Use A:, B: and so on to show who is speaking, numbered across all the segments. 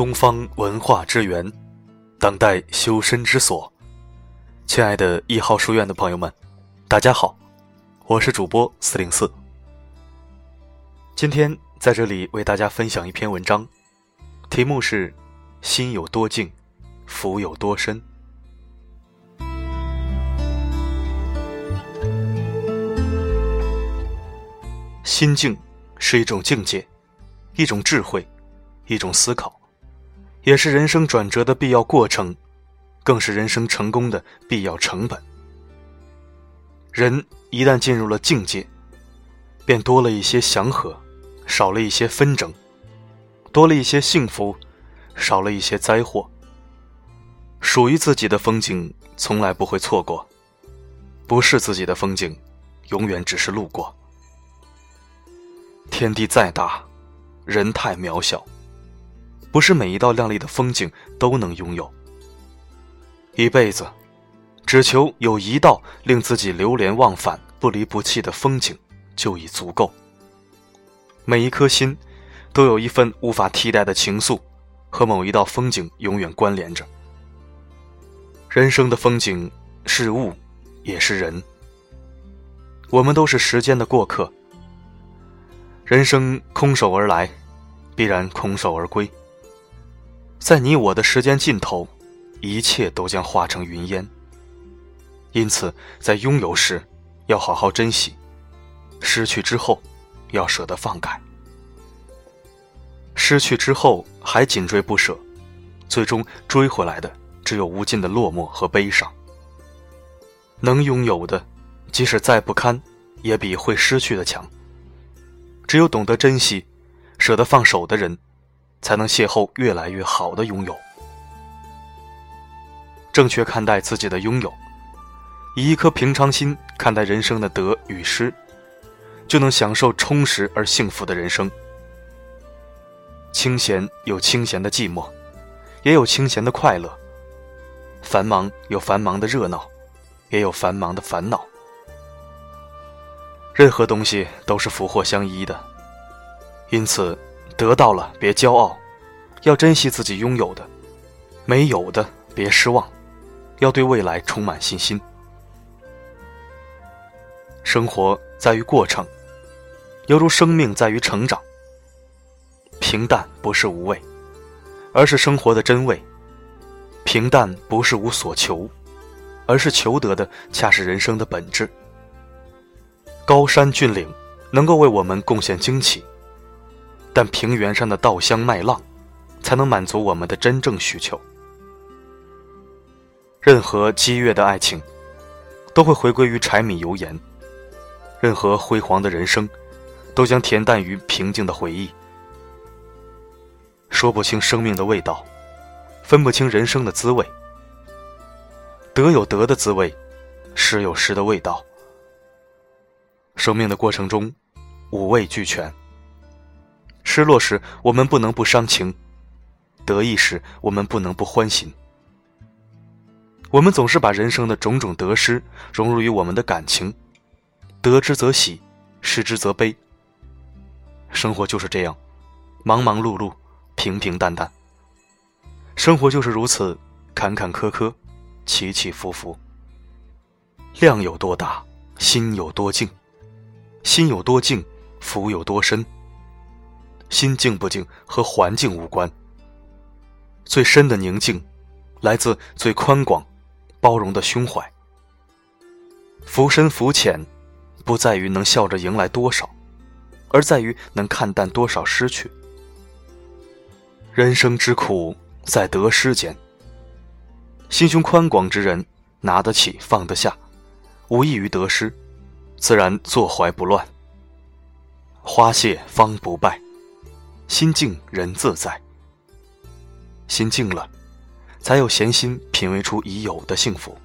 A: 东方文化之源，当代修身之所。亲爱的一号书院的朋友们，大家好，我是主播四零四。今天在这里为大家分享一篇文章，题目是“心有多静，福有多深”。心境是一种境界，一种智慧，一种思考，也是人生转折的必要过程，更是人生成功的必要成本。人一旦进入了境界，便多了一些祥和，少了一些纷争；多了一些幸福，少了一些灾祸。属于自己的风景从来不会错过，不是自己的风景，永远只是路过。天地再大，人太渺小，不是每一道亮丽的风景都能拥有。一辈子，只求有一道令自己流连忘返、不离不弃的风景，就已足够。每一颗心，都有一份无法替代的情愫，和某一道风景永远关联着。人生的风景，是物，也是人。我们都是时间的过客。人生空手而来，必然空手而归。在你我的时间尽头，一切都将化成云烟。因此，在拥有时，要好好珍惜；失去之后，要舍得放开。失去之后还紧追不舍，最终追回来的只有无尽的落寞和悲伤。能拥有的，即使再不堪，也比会失去的强。只有懂得珍惜、舍得放手的人，才能邂逅越来越好的拥有。正确看待自己的拥有，以一颗平常心看待人生的得与失，就能享受充实而幸福的人生。清闲有清闲的寂寞，也有清闲的快乐；繁忙有繁忙的热闹，也有繁忙的烦恼。任何东西都是福祸相依的，因此，得到了别骄傲，要珍惜自己拥有的；没有的别失望，要对未来充满信心。生活在于过程，犹如生命在于成长。平淡不是无味，而是生活的真味；平淡不是无所求，而是求得的恰是人生的本质。高山峻岭能够为我们贡献惊奇，但平原上的稻香麦浪，才能满足我们的真正需求。任何激越的爱情，都会回归于柴米油盐；任何辉煌的人生，都将恬淡于平静的回忆。说不清生命的味道，分不清人生的滋味。得有得的滋味，失有失的味道。生命的过程中，五味俱全。失落时，我们不能不伤情；得意时，我们不能不欢心。我们总是把人生的种种得失融入于我们的感情，得之则喜，失之则悲。生活就是这样，忙忙碌碌，平平淡淡。生活就是如此，坎坎坷坷，起起伏伏。量有多大，心有多静。心有多静，福有多深。心静不静和环境无关。最深的宁静，来自最宽广、包容的胸怀。浮深浮浅，不在于能笑着迎来多少，而在于能看淡多少失去。人生之苦，在得失间。心胸宽广之人，拿得起，放得下，无异于得失。自然坐怀不乱，花谢方不败，心静人自在。心静了，才有闲心品味出已有的幸福。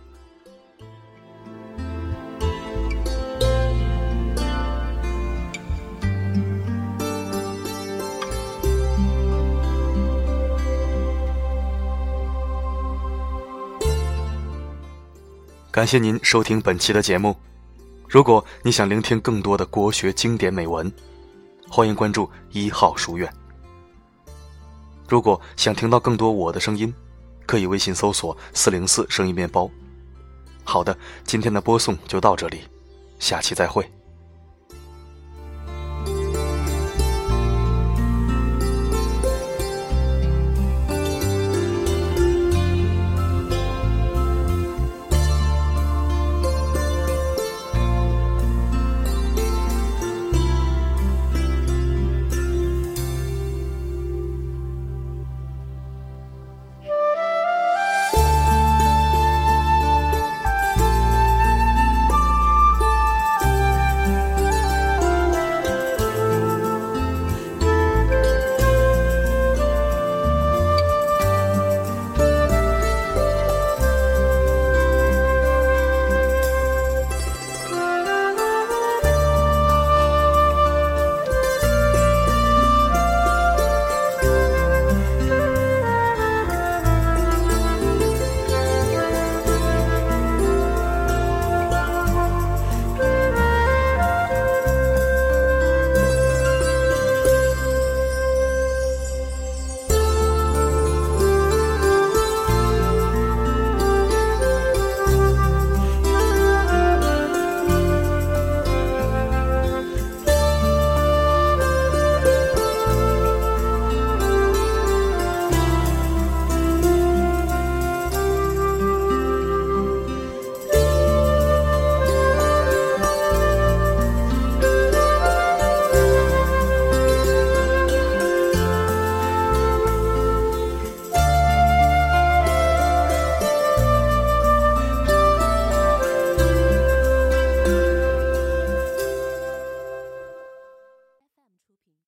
A: 感谢您收听本期的节目。如果你想聆听更多的国学经典美文，欢迎关注一号书院。如果想听到更多我的声音，可以微信搜索“四零四声音面包”。好的，今天的播送就到这里，下期再会。